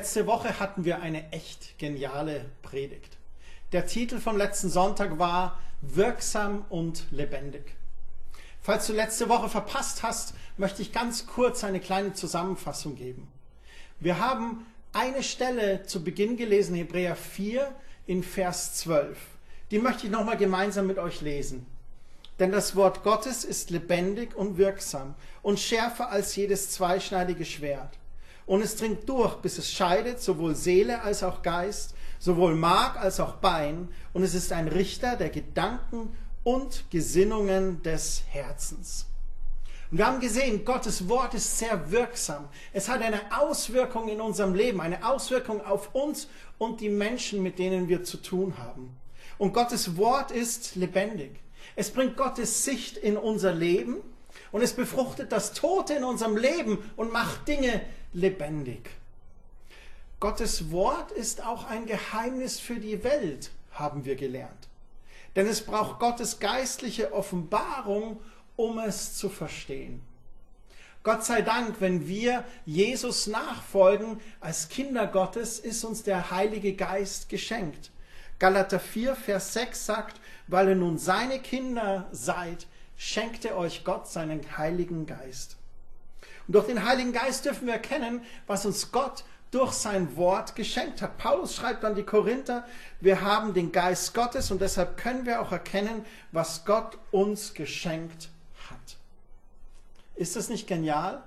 Letzte Woche hatten wir eine echt geniale Predigt. Der Titel vom letzten Sonntag war Wirksam und lebendig. Falls du letzte Woche verpasst hast, möchte ich ganz kurz eine kleine Zusammenfassung geben. Wir haben eine Stelle zu Beginn gelesen, Hebräer 4 in Vers 12. Die möchte ich nochmal gemeinsam mit euch lesen. Denn das Wort Gottes ist lebendig und wirksam und schärfer als jedes zweischneidige Schwert und es dringt durch, bis es scheidet, sowohl Seele als auch Geist, sowohl Mark als auch Bein, und es ist ein Richter der Gedanken und Gesinnungen des Herzens. Und wir haben gesehen, Gottes Wort ist sehr wirksam. Es hat eine Auswirkung in unserem Leben, eine Auswirkung auf uns und die Menschen, mit denen wir zu tun haben. Und Gottes Wort ist lebendig. Es bringt Gottes Sicht in unser Leben und es befruchtet das Tote in unserem Leben und macht Dinge lebendig. Gottes Wort ist auch ein Geheimnis für die Welt, haben wir gelernt. Denn es braucht Gottes geistliche Offenbarung, um es zu verstehen. Gott sei Dank, wenn wir Jesus nachfolgen als Kinder Gottes, ist uns der Heilige Geist geschenkt. Galater 4, Vers 6 sagt, weil ihr nun seine Kinder seid, schenkte euch Gott seinen Heiligen Geist. Und durch den Heiligen Geist dürfen wir erkennen, was uns Gott durch sein Wort geschenkt hat. Paulus schreibt an die Korinther, wir haben den Geist Gottes und deshalb können wir auch erkennen, was Gott uns geschenkt hat. Ist das nicht genial?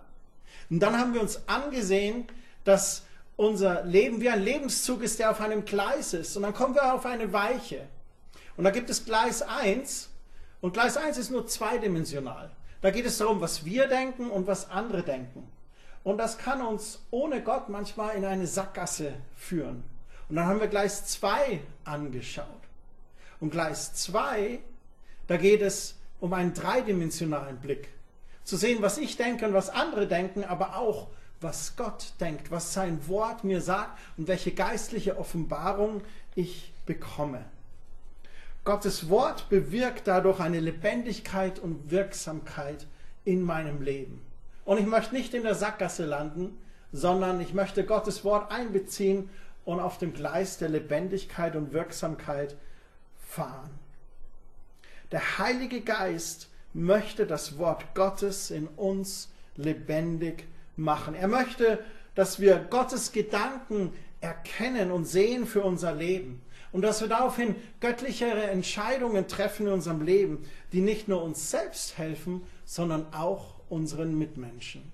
Und dann haben wir uns angesehen, dass unser Leben wie ein Lebenszug ist, der auf einem Gleis ist. Und dann kommen wir auf eine Weiche. Und da gibt es Gleis 1 und Gleis 1 ist nur zweidimensional. Da geht es darum, was wir denken und was andere denken. Und das kann uns ohne Gott manchmal in eine Sackgasse führen. Und dann haben wir Gleis 2 angeschaut. Und Gleis 2, da geht es um einen dreidimensionalen Blick. Zu sehen, was ich denke und was andere denken, aber auch, was Gott denkt, was sein Wort mir sagt und welche geistliche Offenbarung ich bekomme. Gottes Wort bewirkt dadurch eine Lebendigkeit und Wirksamkeit in meinem Leben. Und ich möchte nicht in der Sackgasse landen, sondern ich möchte Gottes Wort einbeziehen und auf dem Gleis der Lebendigkeit und Wirksamkeit fahren. Der Heilige Geist möchte das Wort Gottes in uns lebendig machen. Er möchte, dass wir Gottes Gedanken erkennen und sehen für unser Leben und dass wir daraufhin göttlichere Entscheidungen treffen in unserem Leben, die nicht nur uns selbst helfen, sondern auch unseren Mitmenschen.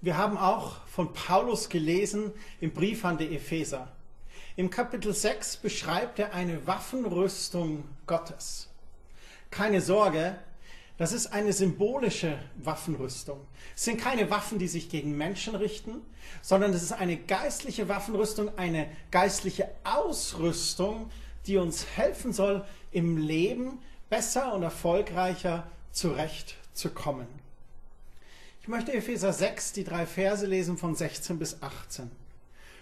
Wir haben auch von Paulus gelesen im Brief an die Epheser. Im Kapitel 6 beschreibt er eine Waffenrüstung Gottes. Keine Sorge, das ist eine symbolische Waffenrüstung. Es sind keine Waffen, die sich gegen Menschen richten, sondern es ist eine geistliche Waffenrüstung, eine geistliche Ausrüstung, die uns helfen soll, im Leben besser und erfolgreicher zurechtzukommen. Ich möchte Epheser 6, die drei Verse lesen von 16 bis 18.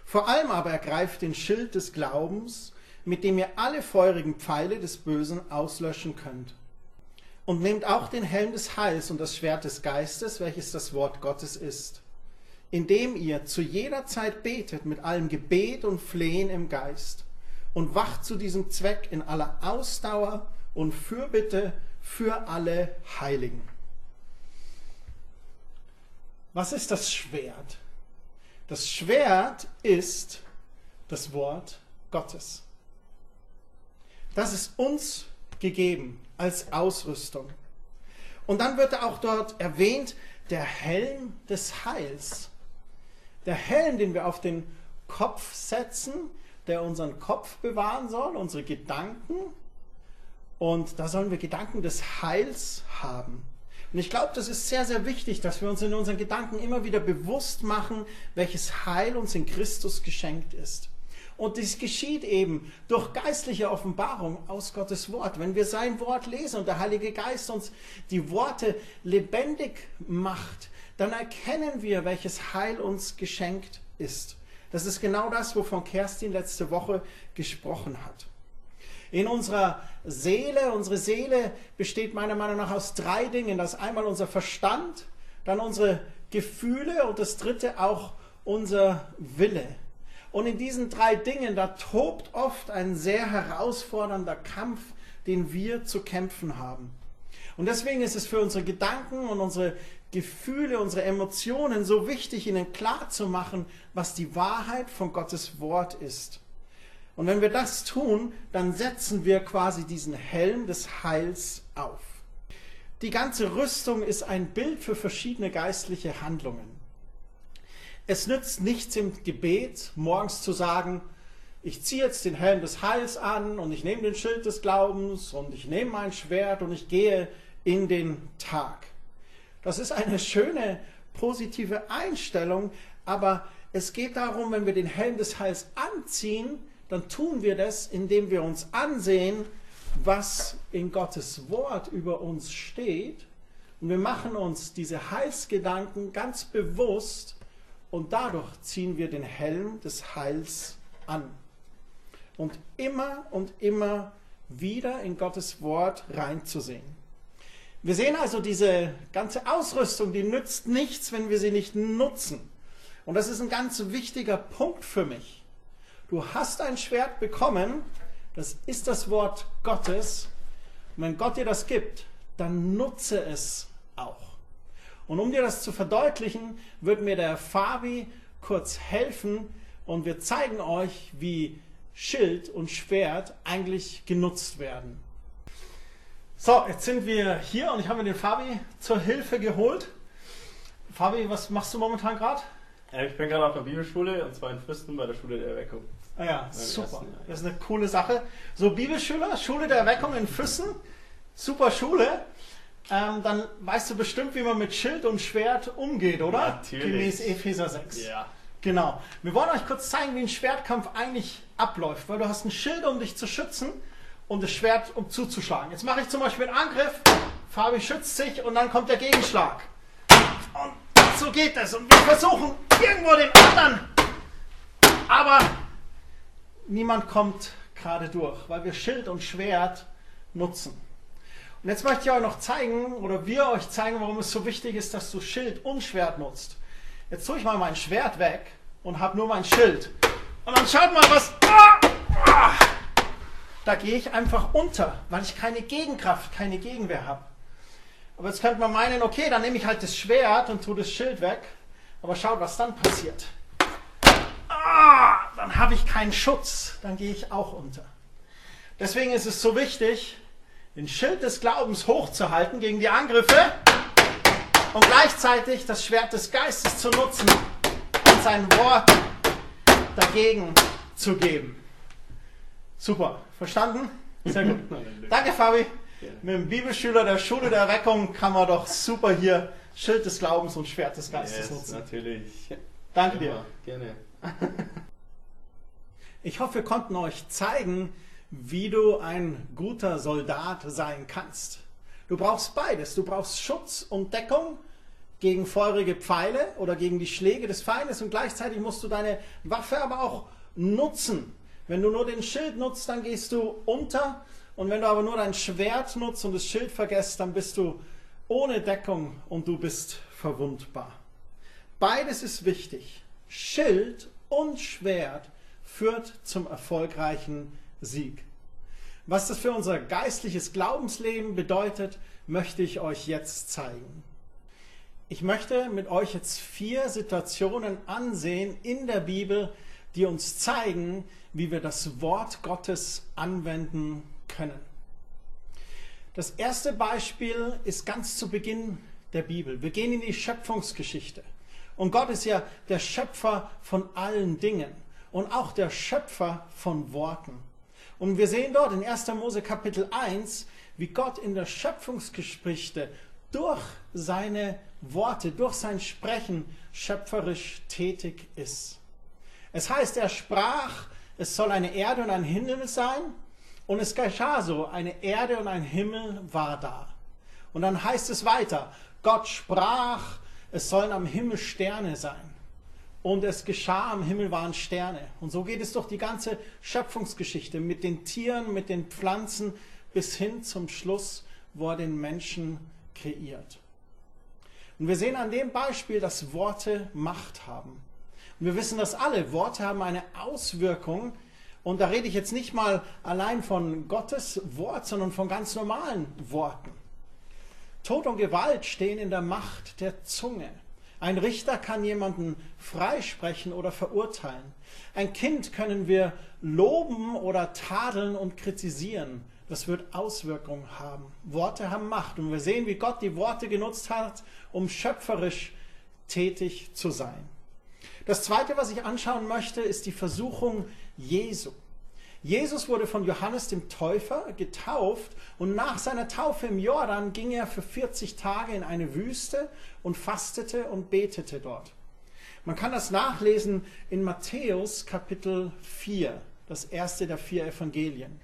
Vor allem aber ergreift den Schild des Glaubens, mit dem ihr alle feurigen Pfeile des Bösen auslöschen könnt und nehmt auch den Helm des Heils und das Schwert des Geistes, welches das Wort Gottes ist, indem ihr zu jeder Zeit betet mit allem Gebet und Flehen im Geist und wacht zu diesem Zweck in aller Ausdauer und Fürbitte für alle Heiligen. Was ist das Schwert? Das Schwert ist das Wort Gottes. Das ist uns gegeben als Ausrüstung. Und dann wird auch dort erwähnt, der Helm des Heils. Der Helm, den wir auf den Kopf setzen, der unseren Kopf bewahren soll, unsere Gedanken. Und da sollen wir Gedanken des Heils haben. Und ich glaube, das ist sehr, sehr wichtig, dass wir uns in unseren Gedanken immer wieder bewusst machen, welches Heil uns in Christus geschenkt ist. Und dies geschieht eben durch geistliche Offenbarung aus Gottes Wort. Wenn wir sein Wort lesen und der Heilige Geist uns die Worte lebendig macht, dann erkennen wir, welches Heil uns geschenkt ist. Das ist genau das, wovon Kerstin letzte Woche gesprochen hat. In unserer Seele, unsere Seele besteht meiner Meinung nach aus drei Dingen. Das einmal unser Verstand, dann unsere Gefühle und das dritte auch unser Wille. Und in diesen drei Dingen, da tobt oft ein sehr herausfordernder Kampf, den wir zu kämpfen haben. Und deswegen ist es für unsere Gedanken und unsere Gefühle, unsere Emotionen so wichtig, ihnen klar zu machen, was die Wahrheit von Gottes Wort ist. Und wenn wir das tun, dann setzen wir quasi diesen Helm des Heils auf. Die ganze Rüstung ist ein Bild für verschiedene geistliche Handlungen. Es nützt nichts im Gebet, morgens zu sagen, ich ziehe jetzt den Helm des Heils an und ich nehme den Schild des Glaubens und ich nehme mein Schwert und ich gehe in den Tag. Das ist eine schöne, positive Einstellung, aber es geht darum, wenn wir den Helm des Heils anziehen, dann tun wir das, indem wir uns ansehen, was in Gottes Wort über uns steht. Und wir machen uns diese Heilsgedanken ganz bewusst und dadurch ziehen wir den Helm des Heils an. Und immer und immer wieder in Gottes Wort reinzusehen. Wir sehen also, diese ganze Ausrüstung, die nützt nichts, wenn wir sie nicht nutzen. Und das ist ein ganz wichtiger Punkt für mich. Du hast ein Schwert bekommen, das ist das Wort Gottes. Und wenn Gott dir das gibt, dann nutze es auch. Und um dir das zu verdeutlichen, wird mir der Fabi kurz helfen und wir zeigen euch, wie Schild und Schwert eigentlich genutzt werden. So, jetzt sind wir hier und ich habe mir den Fabi zur Hilfe geholt. Fabi, was machst du momentan gerade? Ja, ich bin gerade auf der Bibelschule und zwar in Fristen bei der Schule der Erweckung. Ah ja, super. Das ist eine coole Sache. So, Bibelschüler, Schule der Erweckung in Füssen, super Schule. Ähm, dann weißt du bestimmt, wie man mit Schild und Schwert umgeht, oder? Natürlich. Gemäß Epheser 6. Ja. Genau. Wir wollen euch kurz zeigen, wie ein Schwertkampf eigentlich abläuft, weil du hast ein Schild, um dich zu schützen und das Schwert, um zuzuschlagen. Jetzt mache ich zum Beispiel einen Angriff, Fabi schützt sich und dann kommt der Gegenschlag. Und so geht es. Und wir versuchen irgendwo den anderen. Aber niemand kommt gerade durch, weil wir Schild und Schwert nutzen. Und jetzt möchte ich euch noch zeigen, oder wir euch zeigen, warum es so wichtig ist, dass du Schild und Schwert nutzt. Jetzt tue ich mal mein Schwert weg und habe nur mein Schild. Und dann schaut mal, was. Da gehe ich einfach unter, weil ich keine Gegenkraft, keine Gegenwehr habe. Aber jetzt könnte man meinen, okay, dann nehme ich halt das Schwert und tue das Schild weg. Aber schaut, was dann passiert. Ah, dann habe ich keinen Schutz, dann gehe ich auch unter. Deswegen ist es so wichtig, den Schild des Glaubens hochzuhalten gegen die Angriffe und gleichzeitig das Schwert des Geistes zu nutzen und sein Wort dagegen zu geben. Super. Verstanden? Sehr gut. Danke, Fabi. Mit dem Bibelschüler der Schule der Erweckung kann man doch super hier Schild des Glaubens und Schwert des Geistes yes, nutzen. Natürlich. Danke dir. Gerne. Ich hoffe, wir konnten euch zeigen, wie du ein guter Soldat sein kannst. Du brauchst beides. Du brauchst Schutz und Deckung gegen feurige Pfeile oder gegen die Schläge des Feindes und gleichzeitig musst du deine Waffe aber auch nutzen wenn du nur den Schild nutzt, dann gehst du unter. Und wenn du aber nur dein Schwert nutzt und das Schild vergisst, dann bist du ohne Deckung und du bist verwundbar. Beides ist wichtig. Schild und Schwert führt zum erfolgreichen Sieg. Was das für unser geistliches Glaubensleben bedeutet, möchte ich euch jetzt zeigen. Ich möchte mit euch jetzt vier Situationen ansehen in der Bibel, die uns zeigen, wie wir das Wort Gottes anwenden können. Das erste Beispiel ist ganz zu Beginn der Bibel. Wir gehen in die Schöpfungsgeschichte. Und Gott ist ja der Schöpfer von allen Dingen und auch der Schöpfer von Worten. Und wir sehen dort in 1. Mose Kapitel 1, wie Gott in der Schöpfungsgeschichte durch seine Worte, durch sein Sprechen schöpferisch tätig ist. Es heißt, er sprach, es soll eine Erde und ein Himmel sein. Und es geschah so, eine Erde und ein Himmel war da. Und dann heißt es weiter, Gott sprach, es sollen am Himmel Sterne sein. Und es geschah, am Himmel waren Sterne. Und so geht es durch die ganze Schöpfungsgeschichte mit den Tieren, mit den Pflanzen bis hin zum Schluss, wo er den Menschen kreiert. Und wir sehen an dem Beispiel, dass Worte Macht haben. Und wir wissen das alle. Worte haben eine Auswirkung. Und da rede ich jetzt nicht mal allein von Gottes Wort, sondern von ganz normalen Worten. Tod und Gewalt stehen in der Macht der Zunge. Ein Richter kann jemanden freisprechen oder verurteilen. Ein Kind können wir loben oder tadeln und kritisieren. Das wird Auswirkungen haben. Worte haben Macht. Und wir sehen, wie Gott die Worte genutzt hat, um schöpferisch tätig zu sein. Das Zweite, was ich anschauen möchte, ist die Versuchung Jesu. Jesus wurde von Johannes dem Täufer getauft und nach seiner Taufe im Jordan ging er für 40 Tage in eine Wüste und fastete und betete dort. Man kann das nachlesen in Matthäus Kapitel 4, das erste der vier Evangelien.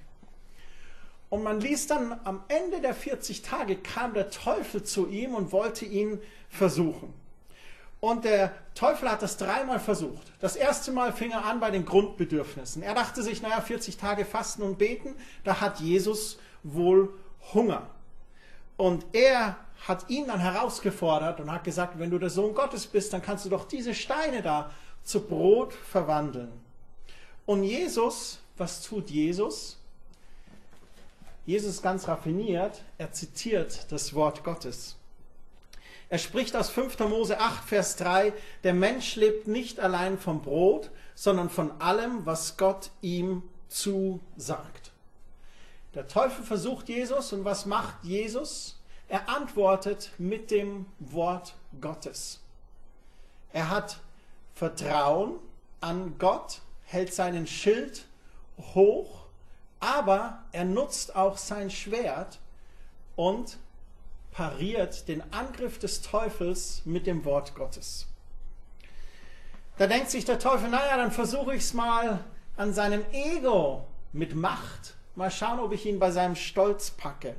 Und man liest dann, am Ende der 40 Tage kam der Teufel zu ihm und wollte ihn versuchen. Und der Teufel hat das dreimal versucht. Das erste Mal fing er an bei den Grundbedürfnissen. Er dachte sich, naja, 40 Tage Fasten und Beten, da hat Jesus wohl Hunger. Und er hat ihn dann herausgefordert und hat gesagt, wenn du der Sohn Gottes bist, dann kannst du doch diese Steine da zu Brot verwandeln. Und Jesus, was tut Jesus? Jesus ist ganz raffiniert, er zitiert das Wort Gottes. Er spricht aus 5. Mose 8, Vers 3, der Mensch lebt nicht allein vom Brot, sondern von allem, was Gott ihm zusagt. Der Teufel versucht Jesus und was macht Jesus? Er antwortet mit dem Wort Gottes. Er hat Vertrauen an Gott, hält seinen Schild hoch, aber er nutzt auch sein Schwert und pariert den Angriff des Teufels mit dem Wort Gottes. Da denkt sich der Teufel, naja, dann versuche ich es mal an seinem Ego mit Macht. Mal schauen, ob ich ihn bei seinem Stolz packe.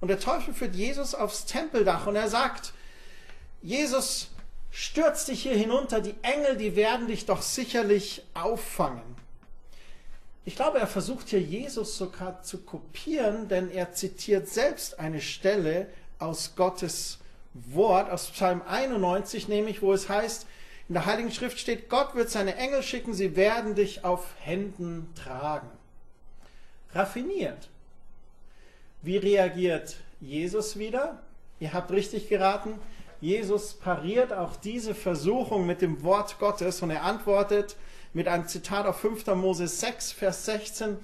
Und der Teufel führt Jesus aufs Tempeldach und er sagt, Jesus, stürz dich hier hinunter, die Engel, die werden dich doch sicherlich auffangen. Ich glaube, er versucht hier Jesus sogar zu kopieren, denn er zitiert selbst eine Stelle aus Gottes Wort, aus Psalm 91, nämlich, wo es heißt, in der Heiligen Schrift steht, Gott wird seine Engel schicken, sie werden dich auf Händen tragen. Raffiniert. Wie reagiert Jesus wieder? Ihr habt richtig geraten. Jesus pariert auch diese Versuchung mit dem Wort Gottes und er antwortet, mit einem Zitat auf 5. Mose 6, Vers 16.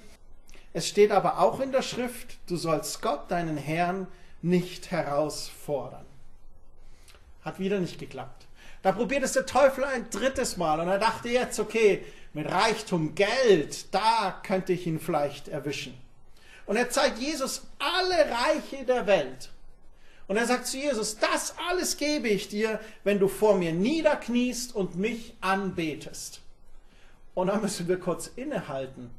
Es steht aber auch in der Schrift, du sollst Gott, deinen Herrn, nicht herausfordern. Hat wieder nicht geklappt. Da probiert es der Teufel ein drittes Mal und er dachte jetzt, okay, mit Reichtum, Geld, da könnte ich ihn vielleicht erwischen. Und er zeigt Jesus alle Reiche der Welt. Und er sagt zu Jesus, das alles gebe ich dir, wenn du vor mir niederkniest und mich anbetest. Und da müssen wir kurz innehalten.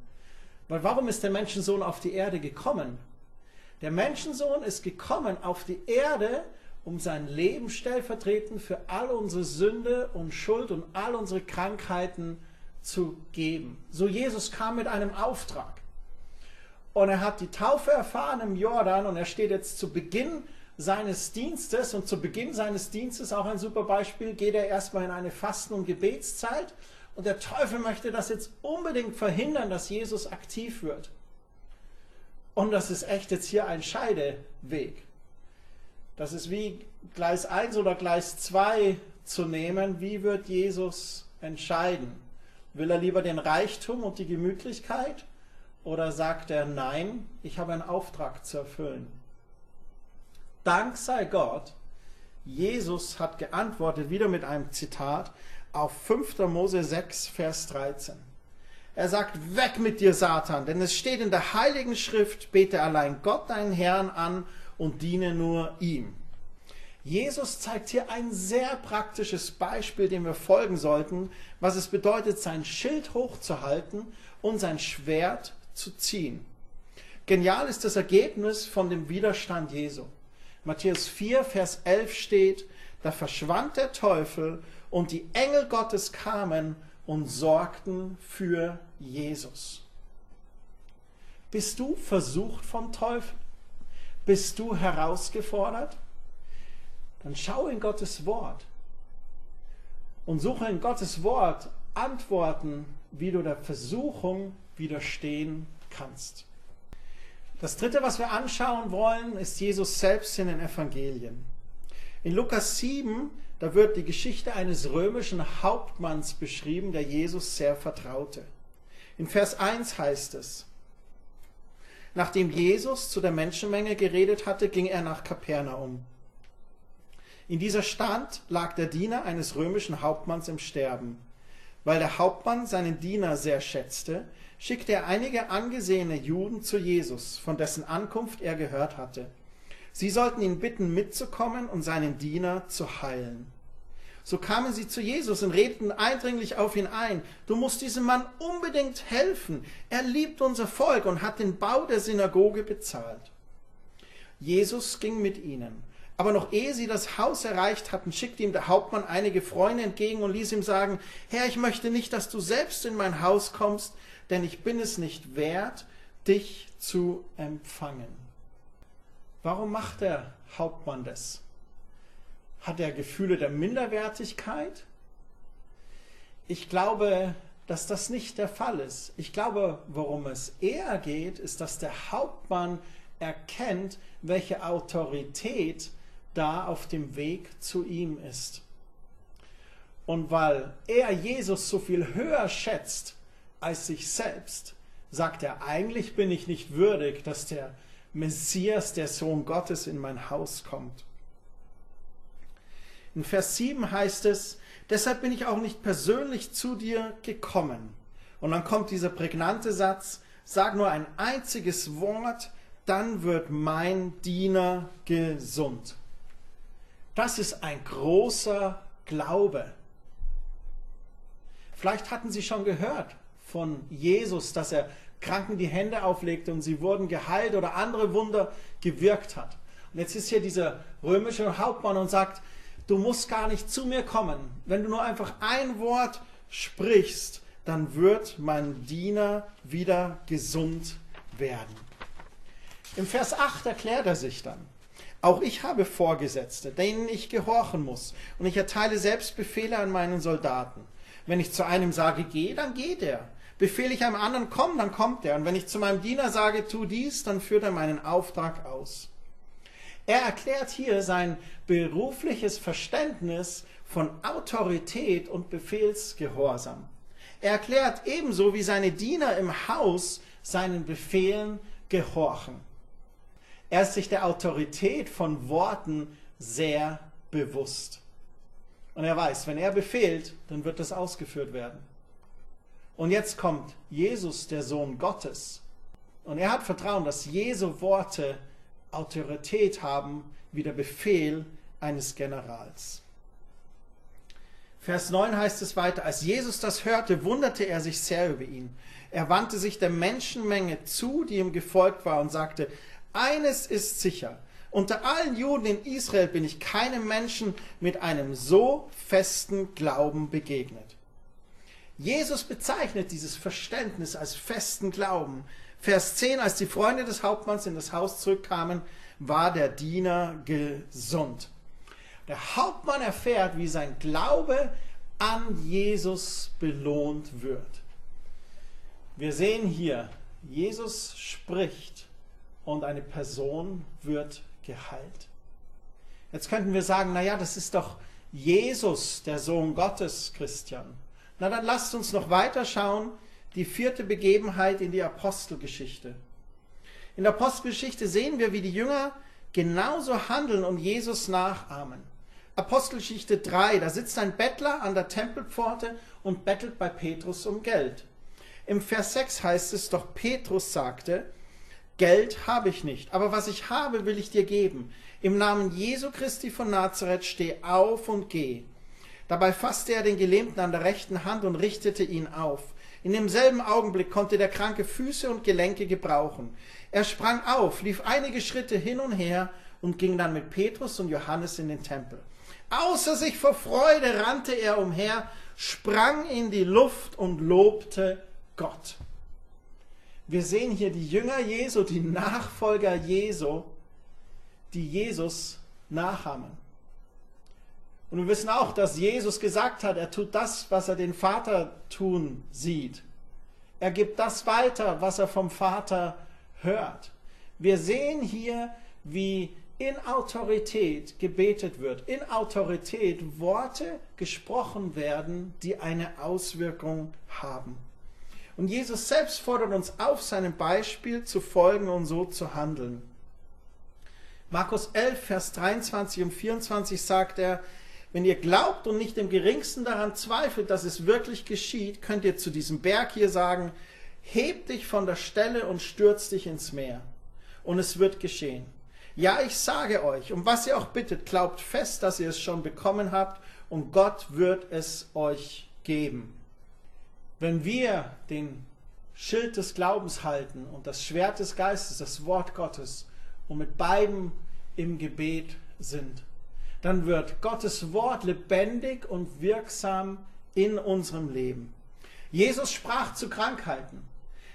Weil warum ist der Menschensohn auf die Erde gekommen? Der Menschensohn ist gekommen auf die Erde, um sein Leben stellvertretend für all unsere Sünde und Schuld und all unsere Krankheiten zu geben. So Jesus kam mit einem Auftrag. Und er hat die Taufe erfahren im Jordan und er steht jetzt zu Beginn seines Dienstes und zu Beginn seines Dienstes auch ein super Beispiel, geht er erstmal in eine Fasten- und Gebetszeit und der Teufel möchte das jetzt unbedingt verhindern, dass Jesus aktiv wird. Und das ist echt jetzt hier ein Scheideweg. Das ist wie Gleis 1 oder Gleis 2 zu nehmen. Wie wird Jesus entscheiden? Will er lieber den Reichtum und die Gemütlichkeit oder sagt er, nein, ich habe einen Auftrag zu erfüllen? Dank sei Gott, Jesus hat geantwortet, wieder mit einem Zitat, auf 5. Mose 6, Vers 13. Er sagt, weg mit dir, Satan, denn es steht in der heiligen Schrift, bete allein Gott deinen Herrn an und diene nur ihm. Jesus zeigt hier ein sehr praktisches Beispiel, dem wir folgen sollten, was es bedeutet, sein Schild hochzuhalten und sein Schwert zu ziehen. Genial ist das Ergebnis von dem Widerstand Jesu. Matthäus 4, Vers 11 steht, da verschwand der Teufel und die Engel Gottes kamen und sorgten für Jesus. Bist du versucht vom Teufel? Bist du herausgefordert? Dann schau in Gottes Wort und suche in Gottes Wort Antworten, wie du der Versuchung widerstehen kannst. Das dritte, was wir anschauen wollen, ist Jesus selbst in den Evangelien. In Lukas 7, da wird die Geschichte eines römischen Hauptmanns beschrieben, der Jesus sehr vertraute. In Vers 1 heißt es, Nachdem Jesus zu der Menschenmenge geredet hatte, ging er nach Kapernaum. In dieser Stadt lag der Diener eines römischen Hauptmanns im Sterben. Weil der Hauptmann seinen Diener sehr schätzte, schickte er einige angesehene Juden zu Jesus, von dessen Ankunft er gehört hatte. Sie sollten ihn bitten, mitzukommen und seinen Diener zu heilen. So kamen sie zu Jesus und redeten eindringlich auf ihn ein. Du musst diesem Mann unbedingt helfen. Er liebt unser Volk und hat den Bau der Synagoge bezahlt. Jesus ging mit ihnen. Aber noch ehe sie das Haus erreicht hatten, schickte ihm der Hauptmann einige Freunde entgegen und ließ ihm sagen, Herr, ich möchte nicht, dass du selbst in mein Haus kommst, denn ich bin es nicht wert, dich zu empfangen. Warum macht der Hauptmann das? Hat er Gefühle der Minderwertigkeit? Ich glaube, dass das nicht der Fall ist. Ich glaube, worum es eher geht, ist, dass der Hauptmann erkennt, welche Autorität da auf dem Weg zu ihm ist. Und weil er Jesus so viel höher schätzt als sich selbst, sagt er, eigentlich bin ich nicht würdig, dass der Messias, der Sohn Gottes, in mein Haus kommt. In Vers 7 heißt es, deshalb bin ich auch nicht persönlich zu dir gekommen. Und dann kommt dieser prägnante Satz, sag nur ein einziges Wort, dann wird mein Diener gesund. Das ist ein großer Glaube. Vielleicht hatten Sie schon gehört von Jesus, dass er Kranken die Hände auflegte und sie wurden geheilt oder andere Wunder gewirkt hat. Und jetzt ist hier dieser römische Hauptmann und sagt, du musst gar nicht zu mir kommen. Wenn du nur einfach ein Wort sprichst, dann wird mein Diener wieder gesund werden. Im Vers 8 erklärt er sich dann. Auch ich habe Vorgesetzte, denen ich gehorchen muss, und ich erteile selbst Befehle an meinen Soldaten. Wenn ich zu einem sage, geh, dann geht er. Befehle ich einem anderen, komm, dann kommt er. Und wenn ich zu meinem Diener sage, tu dies, dann führt er meinen Auftrag aus. Er erklärt hier sein berufliches Verständnis von Autorität und Befehlsgehorsam. Er erklärt ebenso, wie seine Diener im Haus seinen Befehlen gehorchen. Er ist sich der Autorität von Worten sehr bewusst. Und er weiß, wenn er befehlt, dann wird das ausgeführt werden. Und jetzt kommt Jesus, der Sohn Gottes. Und er hat Vertrauen, dass Jesu Worte Autorität haben wie der Befehl eines Generals. Vers 9 heißt es weiter, als Jesus das hörte, wunderte er sich sehr über ihn. Er wandte sich der Menschenmenge zu, die ihm gefolgt war, und sagte, eines ist sicher. Unter allen Juden in Israel bin ich keinem Menschen mit einem so festen Glauben begegnet. Jesus bezeichnet dieses Verständnis als festen Glauben. Vers 10, als die Freunde des Hauptmanns in das Haus zurückkamen, war der Diener gesund. Der Hauptmann erfährt, wie sein Glaube an Jesus belohnt wird. Wir sehen hier, Jesus spricht und eine Person wird geheilt. Jetzt könnten wir sagen, naja, das ist doch Jesus, der Sohn Gottes, Christian. Na dann lasst uns noch weiter schauen, die vierte Begebenheit in die Apostelgeschichte. In der Apostelgeschichte sehen wir, wie die Jünger genauso handeln und Jesus nachahmen. Apostelgeschichte 3, da sitzt ein Bettler an der Tempelpforte und bettelt bei Petrus um Geld. Im Vers 6 heißt es doch, Petrus sagte, Geld habe ich nicht, aber was ich habe, will ich dir geben. Im Namen Jesu Christi von Nazareth steh auf und geh. Dabei fasste er den Gelähmten an der rechten Hand und richtete ihn auf. In demselben Augenblick konnte der Kranke Füße und Gelenke gebrauchen. Er sprang auf, lief einige Schritte hin und her und ging dann mit Petrus und Johannes in den Tempel. Außer sich vor Freude rannte er umher, sprang in die Luft und lobte Gott. Wir sehen hier die Jünger Jesu, die Nachfolger Jesu, die Jesus nachahmen. Und wir wissen auch, dass Jesus gesagt hat, er tut das, was er den Vater tun sieht. Er gibt das weiter, was er vom Vater hört. Wir sehen hier, wie in Autorität gebetet wird, in Autorität Worte gesprochen werden, die eine Auswirkung haben. Und Jesus selbst fordert uns auf, seinem Beispiel zu folgen und so zu handeln. Markus 11, Vers 23 und 24 sagt er, wenn ihr glaubt und nicht im geringsten daran zweifelt, dass es wirklich geschieht, könnt ihr zu diesem Berg hier sagen, heb dich von der Stelle und stürz dich ins Meer. Und es wird geschehen. Ja, ich sage euch, um was ihr auch bittet, glaubt fest, dass ihr es schon bekommen habt und Gott wird es euch geben. Wenn wir den Schild des Glaubens halten und das Schwert des Geistes, das Wort Gottes, und mit beiden im Gebet sind, dann wird Gottes Wort lebendig und wirksam in unserem Leben. Jesus sprach zu Krankheiten.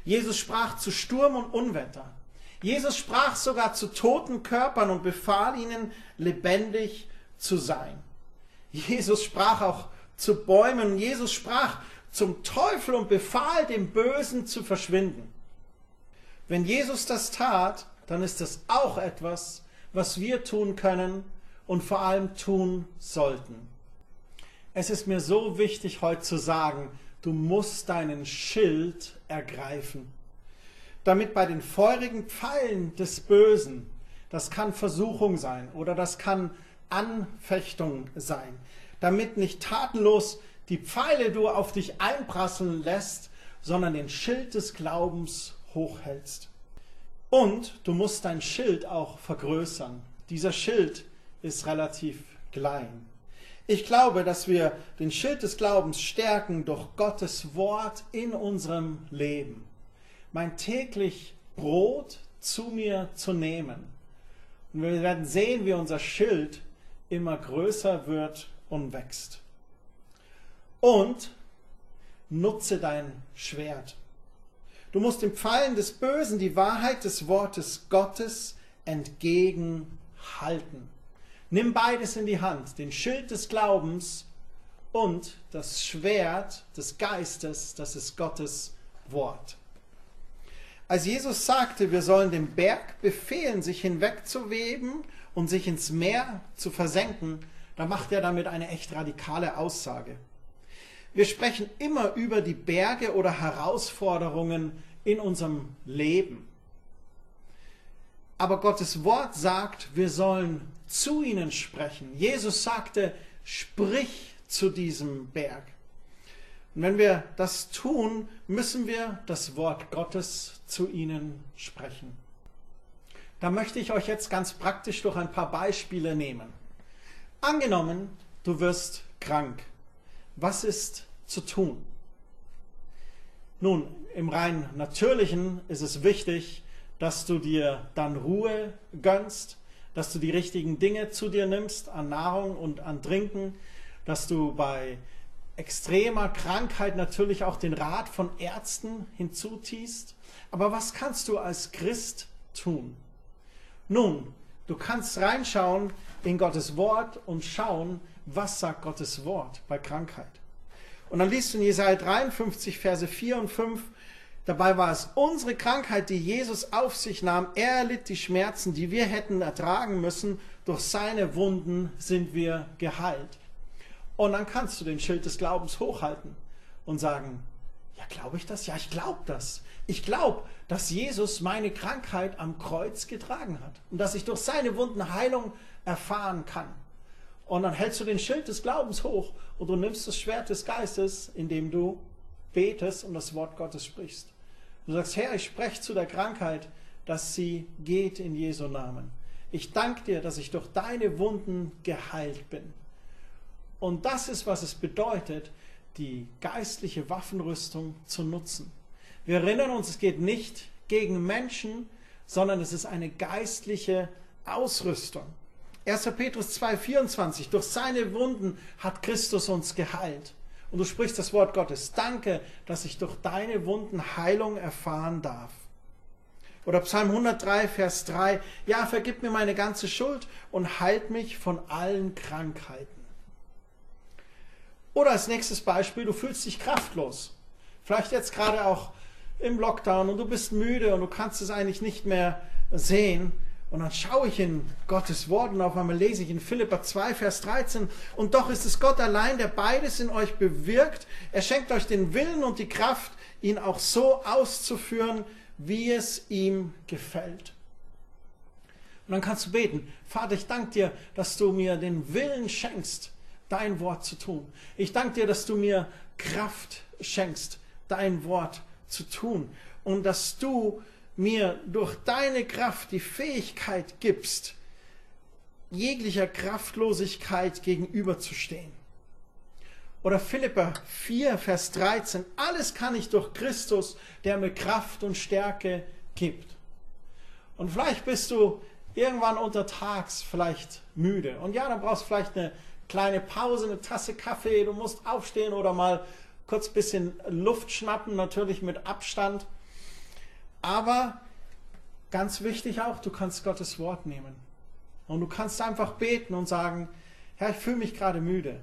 Jesus sprach zu Sturm und Unwetter. Jesus sprach sogar zu toten Körpern und befahl ihnen, lebendig zu sein. Jesus sprach auch zu Bäumen. Jesus sprach zum Teufel und befahl dem Bösen zu verschwinden. Wenn Jesus das tat, dann ist das auch etwas, was wir tun können und vor allem tun sollten. Es ist mir so wichtig heute zu sagen, du musst deinen Schild ergreifen damit bei den feurigen Pfeilen des Bösen, das kann Versuchung sein oder das kann Anfechtung sein, damit nicht tatenlos die Pfeile du auf dich einprasseln lässt, sondern den Schild des Glaubens hochhältst. Und du musst dein Schild auch vergrößern. Dieser Schild ist relativ klein. Ich glaube, dass wir den Schild des Glaubens stärken durch Gottes Wort in unserem Leben mein täglich Brot zu mir zu nehmen. Und wir werden sehen, wie unser Schild immer größer wird und wächst. Und nutze dein Schwert. Du musst dem Pfeilen des Bösen die Wahrheit des Wortes Gottes entgegenhalten. Nimm beides in die Hand, den Schild des Glaubens und das Schwert des Geistes, das ist Gottes Wort. Als Jesus sagte, wir sollen dem Berg befehlen, sich hinwegzuweben und sich ins Meer zu versenken, da macht er damit eine echt radikale Aussage. Wir sprechen immer über die Berge oder Herausforderungen in unserem Leben. Aber Gottes Wort sagt, wir sollen zu ihnen sprechen. Jesus sagte, sprich zu diesem Berg. Und wenn wir das tun, müssen wir das Wort Gottes zu ihnen sprechen. Da möchte ich euch jetzt ganz praktisch durch ein paar Beispiele nehmen. Angenommen, du wirst krank. Was ist zu tun? Nun, im rein natürlichen ist es wichtig, dass du dir dann Ruhe gönnst, dass du die richtigen Dinge zu dir nimmst an Nahrung und an Trinken, dass du bei extremer Krankheit natürlich auch den Rat von Ärzten hinzuziehst. Aber was kannst du als Christ tun? Nun, du kannst reinschauen in Gottes Wort und schauen, was sagt Gottes Wort bei Krankheit. Und dann liest du in Jesaja 53, Verse 4 und 5, Dabei war es unsere Krankheit, die Jesus auf sich nahm. Er erlitt die Schmerzen, die wir hätten ertragen müssen. Durch seine Wunden sind wir geheilt. Und dann kannst du den Schild des Glaubens hochhalten und sagen, ja, glaube ich das? Ja, ich glaube das. Ich glaube, dass Jesus meine Krankheit am Kreuz getragen hat und dass ich durch seine Wunden Heilung erfahren kann. Und dann hältst du den Schild des Glaubens hoch und du nimmst das Schwert des Geistes, indem du betest und das Wort Gottes sprichst. Du sagst, Herr, ich spreche zu der Krankheit, dass sie geht in Jesu Namen. Ich danke dir, dass ich durch deine Wunden geheilt bin. Und das ist, was es bedeutet, die geistliche Waffenrüstung zu nutzen. Wir erinnern uns, es geht nicht gegen Menschen, sondern es ist eine geistliche Ausrüstung. 1. Petrus 2,24, durch seine Wunden hat Christus uns geheilt. Und du sprichst das Wort Gottes. Danke, dass ich durch deine Wunden Heilung erfahren darf. Oder Psalm 103, Vers 3, ja, vergib mir meine ganze Schuld und heilt mich von allen Krankheiten. Oder als nächstes Beispiel, du fühlst dich kraftlos. Vielleicht jetzt gerade auch im Lockdown und du bist müde und du kannst es eigentlich nicht mehr sehen. Und dann schaue ich in Gottes Wort und auf einmal lese ich in Philippa 2, Vers 13. Und doch ist es Gott allein, der beides in euch bewirkt. Er schenkt euch den Willen und die Kraft, ihn auch so auszuführen, wie es ihm gefällt. Und dann kannst du beten, Vater, ich danke dir, dass du mir den Willen schenkst, dein Wort zu tun. Ich danke dir, dass du mir Kraft schenkst, dein Wort zu tun. Und dass du mir durch deine Kraft die Fähigkeit gibst, jeglicher Kraftlosigkeit gegenüberzustehen. Oder Philippa 4, Vers 13. Alles kann ich durch Christus, der mir Kraft und Stärke gibt. Und vielleicht bist du irgendwann untertags vielleicht müde. Und ja, dann brauchst du vielleicht eine kleine Pause, eine Tasse Kaffee, du musst aufstehen oder mal kurz ein bisschen Luft schnappen, natürlich mit Abstand. Aber ganz wichtig auch, du kannst Gottes Wort nehmen. Und du kannst einfach beten und sagen, Herr, ich fühle mich gerade müde.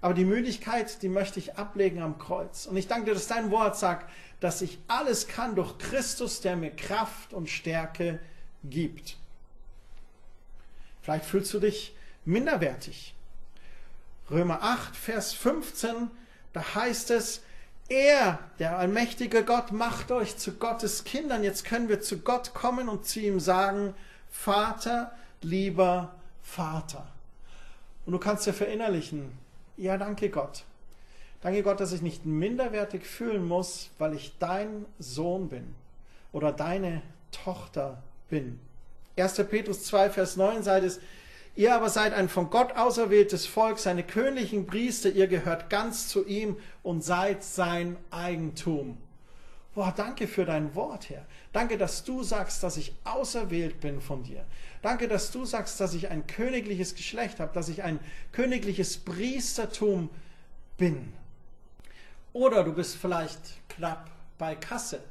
Aber die Müdigkeit, die möchte ich ablegen am Kreuz. Und ich danke dir, dass dein Wort sagt, dass ich alles kann durch Christus, der mir Kraft und Stärke gibt. Vielleicht fühlst du dich minderwertig. Römer 8, Vers 15, da heißt es, er, der allmächtige Gott, macht euch zu Gottes Kindern. Jetzt können wir zu Gott kommen und zu ihm sagen, Vater, lieber Vater. Und du kannst dir verinnerlichen, ja, danke Gott. Danke Gott, dass ich nicht minderwertig fühlen muss, weil ich dein Sohn bin oder deine Tochter bin. 1. Petrus 2, Vers 9 sagt es, Ihr aber seid ein von Gott auserwähltes Volk, seine königlichen Priester, ihr gehört ganz zu ihm und seid sein Eigentum. Boah, danke für dein Wort, Herr. Danke, dass du sagst, dass ich auserwählt bin von dir. Danke, dass du sagst, dass ich ein königliches Geschlecht habe, dass ich ein königliches Priestertum bin. Oder du bist vielleicht knapp bei Kasse.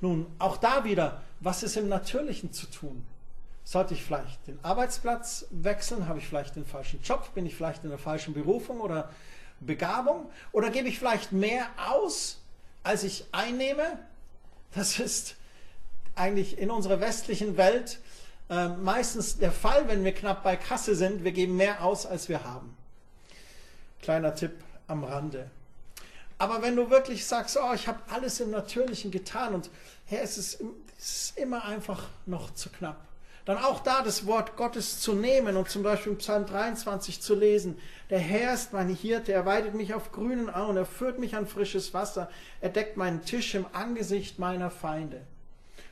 Nun, auch da wieder, was ist im Natürlichen zu tun? Sollte ich vielleicht den Arbeitsplatz wechseln? Habe ich vielleicht den falschen Job? Bin ich vielleicht in der falschen Berufung oder Begabung? Oder gebe ich vielleicht mehr aus, als ich einnehme? Das ist eigentlich in unserer westlichen Welt äh, meistens der Fall, wenn wir knapp bei Kasse sind. Wir geben mehr aus, als wir haben. Kleiner Tipp am Rande. Aber wenn du wirklich sagst, oh, ich habe alles im Natürlichen getan und Herr, es ist, es ist immer einfach noch zu knapp dann auch da das Wort Gottes zu nehmen und zum Beispiel im Psalm 23 zu lesen. Der Herr ist mein Hirte, er weidet mich auf grünen Auen, er führt mich an frisches Wasser, er deckt meinen Tisch im Angesicht meiner Feinde.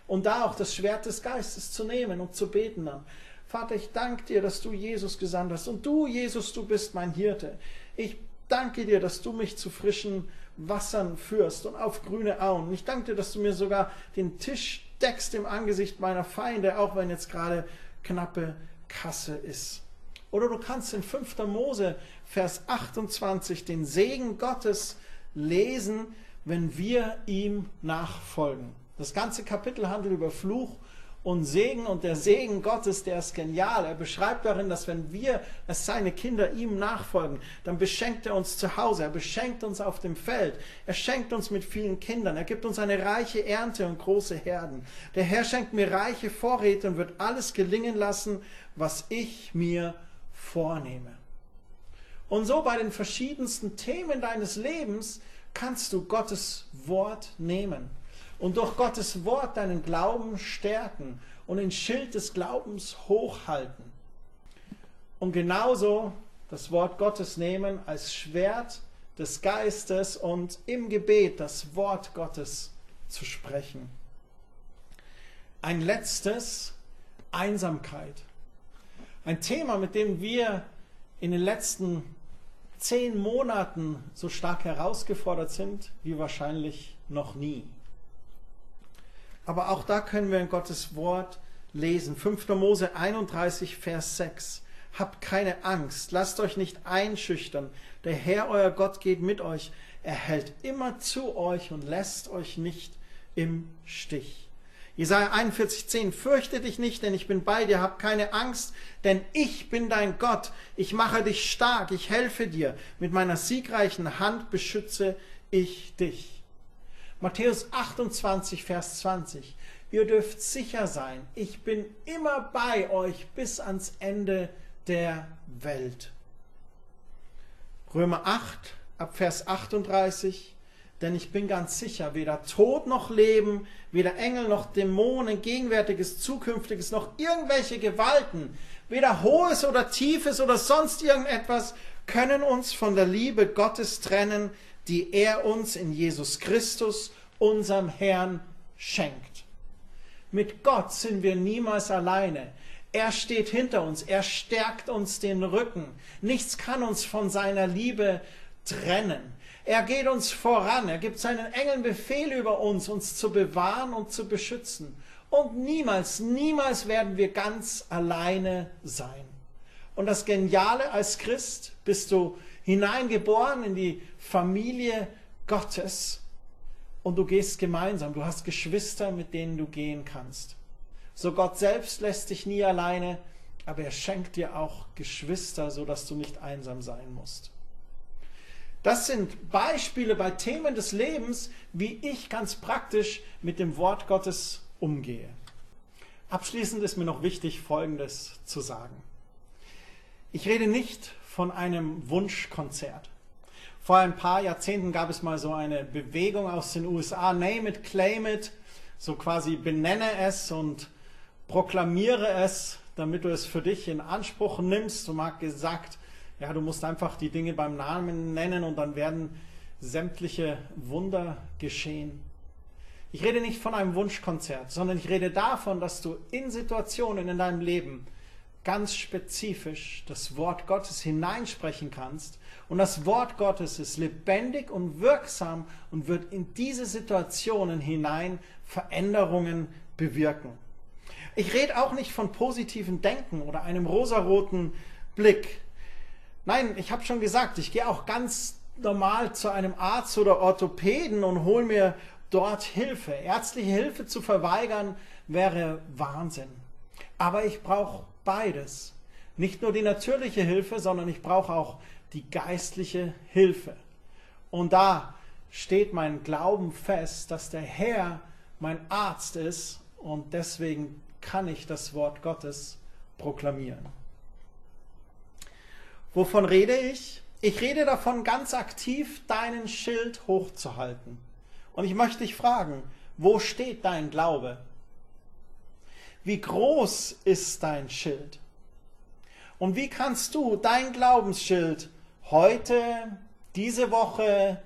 Und da auch das Schwert des Geistes zu nehmen und zu beten dann. Vater, ich danke dir, dass du Jesus gesandt hast. Und du, Jesus, du bist mein Hirte. Ich danke dir, dass du mich zu frischen Wassern führst und auf grüne Auen. Ich danke dir, dass du mir sogar den Tisch deckst im Angesicht meiner Feinde, auch wenn jetzt gerade knappe Kasse ist. Oder du kannst in 5. Mose, Vers 28, den Segen Gottes lesen, wenn wir ihm nachfolgen. Das ganze Kapitel handelt über Fluch und Segen und der Segen Gottes, der ist genial. Er beschreibt darin, dass wenn wir als seine Kinder ihm nachfolgen, dann beschenkt er uns zu Hause, er beschenkt uns auf dem Feld, er schenkt uns mit vielen Kindern, er gibt uns eine reiche Ernte und große Herden. Der Herr schenkt mir reiche Vorräte und wird alles gelingen lassen, was ich mir vornehme. Und so bei den verschiedensten Themen deines Lebens kannst du Gottes Wort nehmen und durch Gottes Wort deinen Glauben stärken und den Schild des Glaubens hochhalten. Und genauso das Wort Gottes nehmen als Schwert des Geistes und im Gebet das Wort Gottes zu sprechen. Ein letztes, Einsamkeit. Ein Thema, mit dem wir in den letzten zehn Monaten so stark herausgefordert sind wie wahrscheinlich noch nie. Aber auch da können wir in Gottes Wort lesen. 5. Mose 31, Vers 6. Habt keine Angst, lasst euch nicht einschüchtern. Der Herr, euer Gott, geht mit euch. Er hält immer zu euch und lässt euch nicht im Stich. Jesaja 41,10 Fürchte dich nicht, denn ich bin bei dir, hab keine Angst, denn ich bin dein Gott. Ich mache dich stark, ich helfe dir. Mit meiner siegreichen Hand beschütze ich dich. Matthäus 28, Vers 20. Ihr dürft sicher sein, ich bin immer bei euch bis ans Ende der Welt. Römer 8, ab Vers 38 denn ich bin ganz sicher, weder Tod noch Leben, weder Engel noch Dämonen, gegenwärtiges, zukünftiges, noch irgendwelche Gewalten, weder Hohes oder Tiefes oder sonst irgendetwas können uns von der Liebe Gottes trennen, die er uns in Jesus Christus, unserem Herrn, schenkt. Mit Gott sind wir niemals alleine. Er steht hinter uns, er stärkt uns den Rücken. Nichts kann uns von seiner Liebe trennen. Er geht uns voran. Er gibt seinen Engeln Befehl über uns, uns zu bewahren und zu beschützen. Und niemals, niemals werden wir ganz alleine sein. Und das Geniale als Christ bist du hineingeboren in die Familie Gottes und du gehst gemeinsam. Du hast Geschwister, mit denen du gehen kannst. So Gott selbst lässt dich nie alleine, aber er schenkt dir auch Geschwister, so dass du nicht einsam sein musst. Das sind Beispiele bei Themen des Lebens, wie ich ganz praktisch mit dem Wort Gottes umgehe. Abschließend ist mir noch wichtig, Folgendes zu sagen. Ich rede nicht von einem Wunschkonzert. Vor ein paar Jahrzehnten gab es mal so eine Bewegung aus den USA, Name it, claim it, so quasi benenne es und proklamiere es, damit du es für dich in Anspruch nimmst. So mag gesagt, ja, du musst einfach die Dinge beim Namen nennen und dann werden sämtliche Wunder geschehen. Ich rede nicht von einem Wunschkonzert, sondern ich rede davon, dass du in Situationen in deinem Leben ganz spezifisch das Wort Gottes hineinsprechen kannst. Und das Wort Gottes ist lebendig und wirksam und wird in diese Situationen hinein Veränderungen bewirken. Ich rede auch nicht von positiven Denken oder einem rosaroten Blick, Nein, ich habe schon gesagt, ich gehe auch ganz normal zu einem Arzt oder Orthopäden und hole mir dort Hilfe. Ärztliche Hilfe zu verweigern wäre Wahnsinn. Aber ich brauche beides. Nicht nur die natürliche Hilfe, sondern ich brauche auch die geistliche Hilfe. Und da steht mein Glauben fest, dass der Herr mein Arzt ist und deswegen kann ich das Wort Gottes proklamieren. Wovon rede ich? Ich rede davon, ganz aktiv deinen Schild hochzuhalten. Und ich möchte dich fragen, wo steht dein Glaube? Wie groß ist dein Schild? Und wie kannst du dein Glaubensschild heute, diese Woche,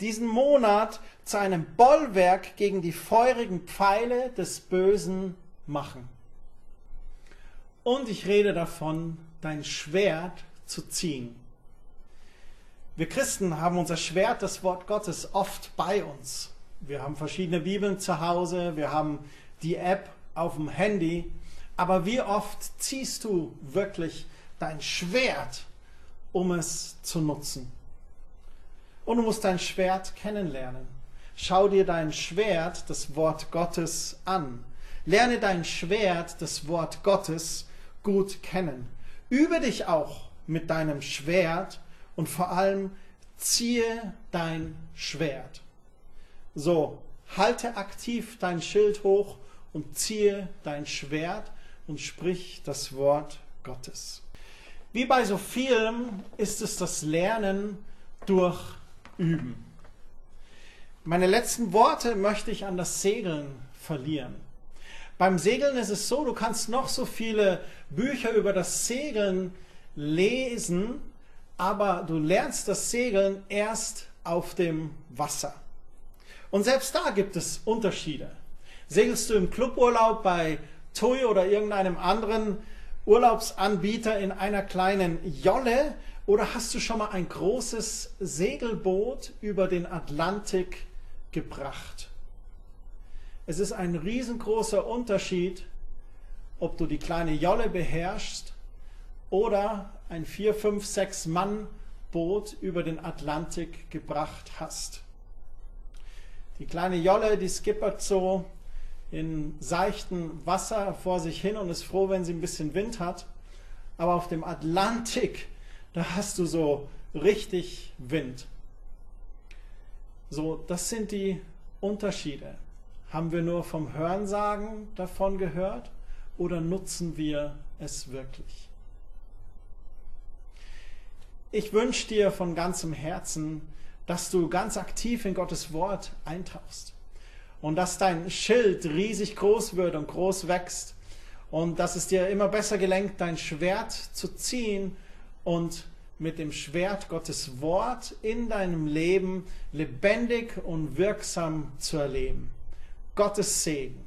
diesen Monat zu einem Bollwerk gegen die feurigen Pfeile des Bösen machen? Und ich rede davon, dein Schwert zu ziehen. Wir Christen haben unser Schwert, das Wort Gottes, oft bei uns. Wir haben verschiedene Bibeln zu Hause, wir haben die App auf dem Handy, aber wie oft ziehst du wirklich dein Schwert, um es zu nutzen? Und du musst dein Schwert kennenlernen. Schau dir dein Schwert, das Wort Gottes, an. Lerne dein Schwert, das Wort Gottes, gut kennen. Übe dich auch mit deinem Schwert und vor allem ziehe dein Schwert. So, halte aktiv dein Schild hoch und ziehe dein Schwert und sprich das Wort Gottes. Wie bei so vielem ist es das Lernen durch Üben. Meine letzten Worte möchte ich an das Segeln verlieren. Beim Segeln ist es so, du kannst noch so viele Bücher über das Segeln lesen, aber du lernst das Segeln erst auf dem Wasser. Und selbst da gibt es Unterschiede. Segelst du im Cluburlaub bei TUI oder irgendeinem anderen Urlaubsanbieter in einer kleinen Jolle oder hast du schon mal ein großes Segelboot über den Atlantik gebracht? Es ist ein riesengroßer Unterschied, ob du die kleine Jolle beherrschst oder ein 4, 5, 6 Mann Boot über den Atlantik gebracht hast. Die kleine Jolle, die skippert so in seichten Wasser vor sich hin und ist froh, wenn sie ein bisschen Wind hat. Aber auf dem Atlantik, da hast du so richtig Wind. So, das sind die Unterschiede. Haben wir nur vom Hörensagen davon gehört oder nutzen wir es wirklich? Ich wünsche dir von ganzem Herzen, dass du ganz aktiv in Gottes Wort eintauchst und dass dein Schild riesig groß wird und groß wächst und dass es dir immer besser gelenkt, dein Schwert zu ziehen und mit dem Schwert Gottes Wort in deinem Leben lebendig und wirksam zu erleben. Gottes Segen.